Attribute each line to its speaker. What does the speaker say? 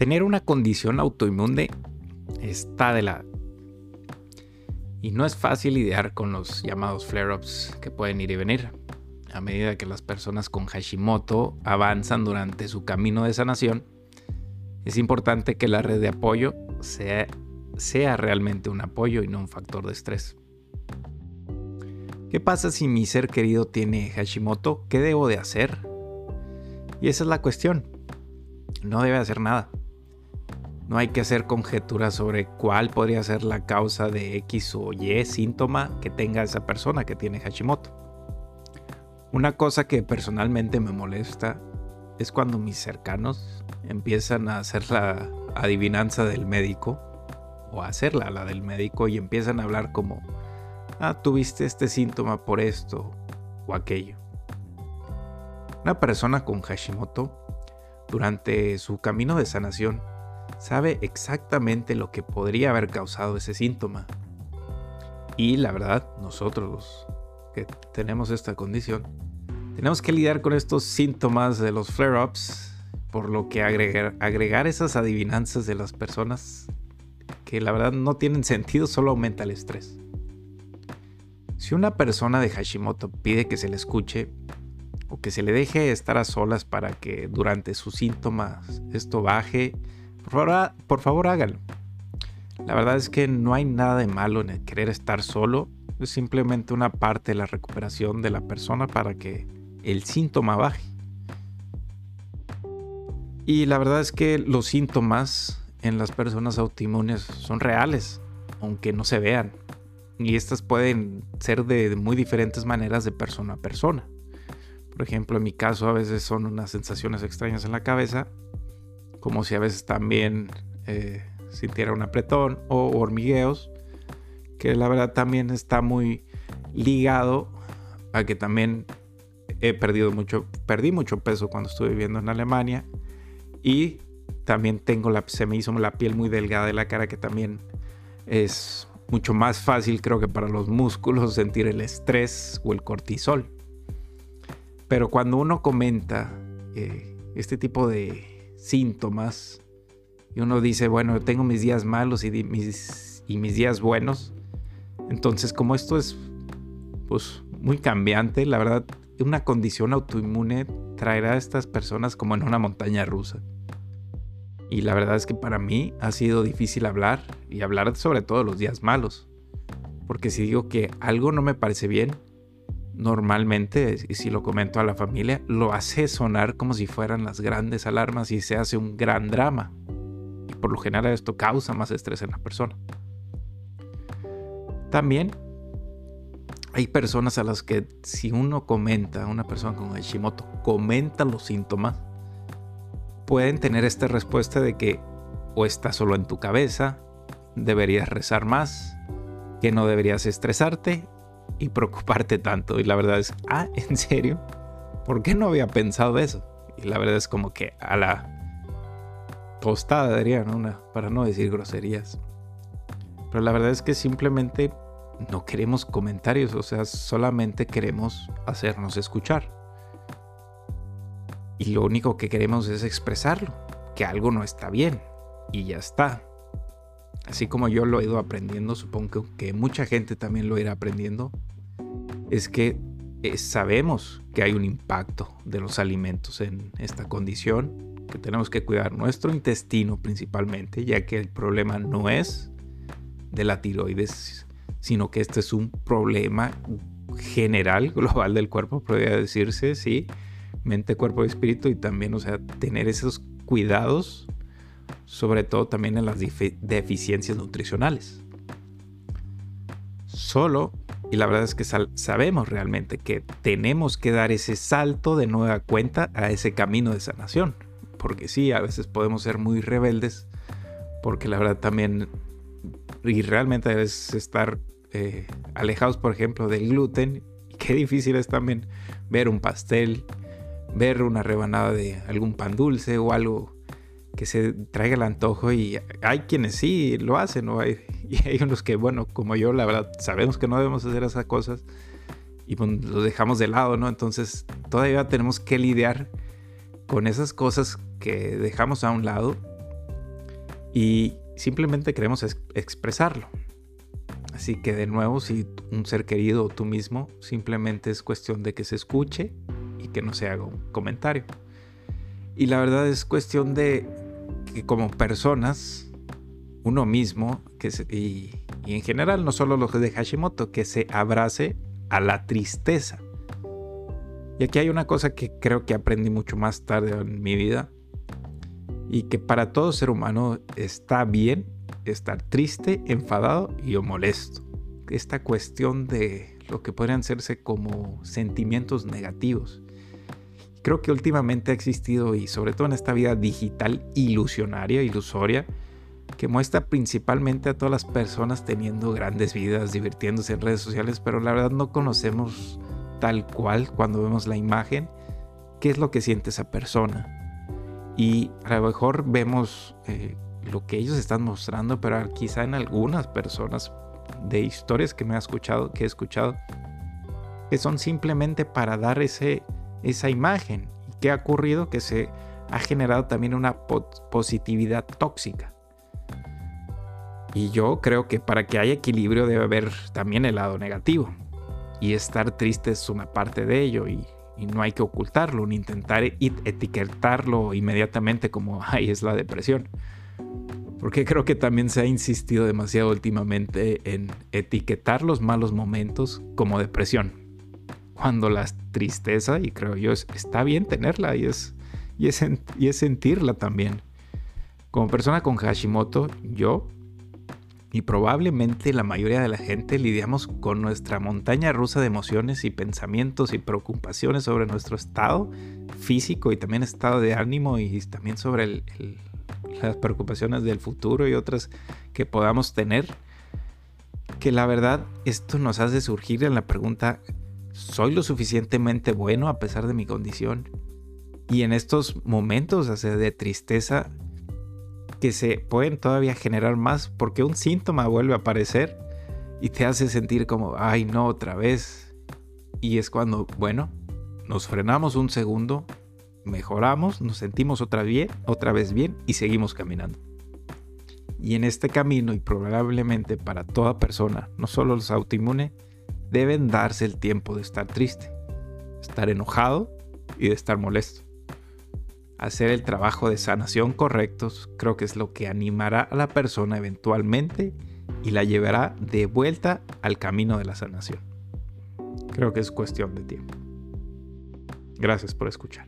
Speaker 1: Tener una condición autoinmune está de la... Y no es fácil lidiar con los llamados flare-ups que pueden ir y venir. A medida que las personas con Hashimoto avanzan durante su camino de sanación, es importante que la red de apoyo sea, sea realmente un apoyo y no un factor de estrés. ¿Qué pasa si mi ser querido tiene Hashimoto? ¿Qué debo de hacer? Y esa es la cuestión. No debe hacer nada. No hay que hacer conjeturas sobre cuál podría ser la causa de X o Y síntoma que tenga esa persona que tiene Hashimoto. Una cosa que personalmente me molesta es cuando mis cercanos empiezan a hacer la adivinanza del médico o a hacerla la del médico y empiezan a hablar como, ah, tuviste este síntoma por esto o aquello. Una persona con Hashimoto, durante su camino de sanación, sabe exactamente lo que podría haber causado ese síntoma. Y la verdad, nosotros que tenemos esta condición, tenemos que lidiar con estos síntomas de los flare-ups, por lo que agregar, agregar esas adivinanzas de las personas que la verdad no tienen sentido solo aumenta el estrés. Si una persona de Hashimoto pide que se le escuche o que se le deje estar a solas para que durante sus síntomas esto baje, por favor, por favor hágalo. La verdad es que no hay nada de malo en el querer estar solo, es simplemente una parte de la recuperación de la persona para que el síntoma baje. Y la verdad es que los síntomas en las personas autoinmunes son reales, aunque no se vean. Y estas pueden ser de muy diferentes maneras de persona a persona. Por ejemplo, en mi caso a veces son unas sensaciones extrañas en la cabeza, como si a veces también eh, sintiera un apretón o hormigueos, que la verdad también está muy ligado a que también he perdido mucho, perdí mucho peso cuando estuve viviendo en Alemania y también tengo la, se me hizo la piel muy delgada de la cara que también es mucho más fácil creo que para los músculos sentir el estrés o el cortisol. Pero cuando uno comenta eh, este tipo de síntomas y uno dice, bueno, tengo mis días malos y mis, y mis días buenos, entonces como esto es pues muy cambiante, la verdad una condición autoinmune traerá a estas personas como en una montaña rusa. Y la verdad es que para mí ha sido difícil hablar y hablar sobre todo los días malos. Porque si digo que algo no me parece bien, normalmente, y si lo comento a la familia, lo hace sonar como si fueran las grandes alarmas y se hace un gran drama. Y por lo general esto causa más estrés en la persona. También hay personas a las que si uno comenta, una persona con Hashimoto comenta los síntomas, pueden tener esta respuesta de que o está solo en tu cabeza, deberías rezar más, que no deberías estresarte y preocuparte tanto. Y la verdad es, ah, ¿en serio? ¿Por qué no había pensado eso? Y la verdad es como que a la tostada diría, Una, para no decir groserías. Pero la verdad es que simplemente no queremos comentarios, o sea, solamente queremos hacernos escuchar. Y lo único que queremos es expresarlo, que algo no está bien, y ya está. Así como yo lo he ido aprendiendo, supongo que mucha gente también lo irá aprendiendo, es que eh, sabemos que hay un impacto de los alimentos en esta condición, que tenemos que cuidar nuestro intestino principalmente, ya que el problema no es de la tiroides, sino que este es un problema general, global del cuerpo, podría decirse, sí, mente, cuerpo y espíritu, y también, o sea, tener esos cuidados, sobre todo también en las deficiencias nutricionales. Solo, y la verdad es que sabemos realmente que tenemos que dar ese salto de nueva cuenta a ese camino de sanación, porque sí, a veces podemos ser muy rebeldes, porque la verdad también y realmente debes estar eh, alejados, por ejemplo, del gluten. Qué difícil es también ver un pastel, ver una rebanada de algún pan dulce o algo que se traiga el antojo y hay quienes sí lo hacen, ¿no? Hay, y hay unos que, bueno, como yo, la verdad, sabemos que no debemos hacer esas cosas y pues, los dejamos de lado, ¿no? Entonces todavía tenemos que lidiar con esas cosas que dejamos a un lado y simplemente queremos expresarlo. Así que de nuevo, si un ser querido o tú mismo, simplemente es cuestión de que se escuche y que no se haga un comentario. Y la verdad es cuestión de que como personas, uno mismo, que y, y en general no solo los de Hashimoto, que se abrace a la tristeza. Y aquí hay una cosa que creo que aprendí mucho más tarde en mi vida y que para todo ser humano está bien estar triste, enfadado y o molesto. Esta cuestión de lo que podrían hacerse como sentimientos negativos. Creo que últimamente ha existido y sobre todo en esta vida digital ilusionaria, ilusoria, que muestra principalmente a todas las personas teniendo grandes vidas, divirtiéndose en redes sociales, pero la verdad no conocemos tal cual cuando vemos la imagen qué es lo que siente esa persona. Y a lo mejor vemos eh, lo que ellos están mostrando, pero quizá en algunas personas de historias que me ha escuchado, que he escuchado, que son simplemente para dar ese, esa imagen. ¿Y qué ha ocurrido? Que se ha generado también una positividad tóxica. Y yo creo que para que haya equilibrio debe haber también el lado negativo. Y estar triste es una parte de ello y, no hay que ocultarlo ni intentar etiquetarlo inmediatamente como, ay, es la depresión. Porque creo que también se ha insistido demasiado últimamente en etiquetar los malos momentos como depresión. Cuando la tristeza, y creo yo, está bien tenerla y es, y y es sentirla también. Como persona con Hashimoto, yo y probablemente la mayoría de la gente lidiamos con nuestra montaña rusa de emociones y pensamientos y preocupaciones sobre nuestro estado físico y también estado de ánimo y también sobre las preocupaciones del futuro y otras que podamos tener. Que la verdad esto nos hace surgir en la pregunta, ¿soy lo suficientemente bueno a pesar de mi condición? Y en estos momentos de tristeza, que se pueden todavía generar más porque un síntoma vuelve a aparecer y te hace sentir como, ay no, otra vez. Y es cuando, bueno, nos frenamos un segundo, mejoramos, nos sentimos otra, bien, otra vez bien y seguimos caminando. Y en este camino, y probablemente para toda persona, no solo los autoinmunes, deben darse el tiempo de estar triste, estar enojado y de estar molesto hacer el trabajo de sanación correctos, creo que es lo que animará a la persona eventualmente y la llevará de vuelta al camino de la sanación. Creo que es cuestión de tiempo. Gracias por escuchar.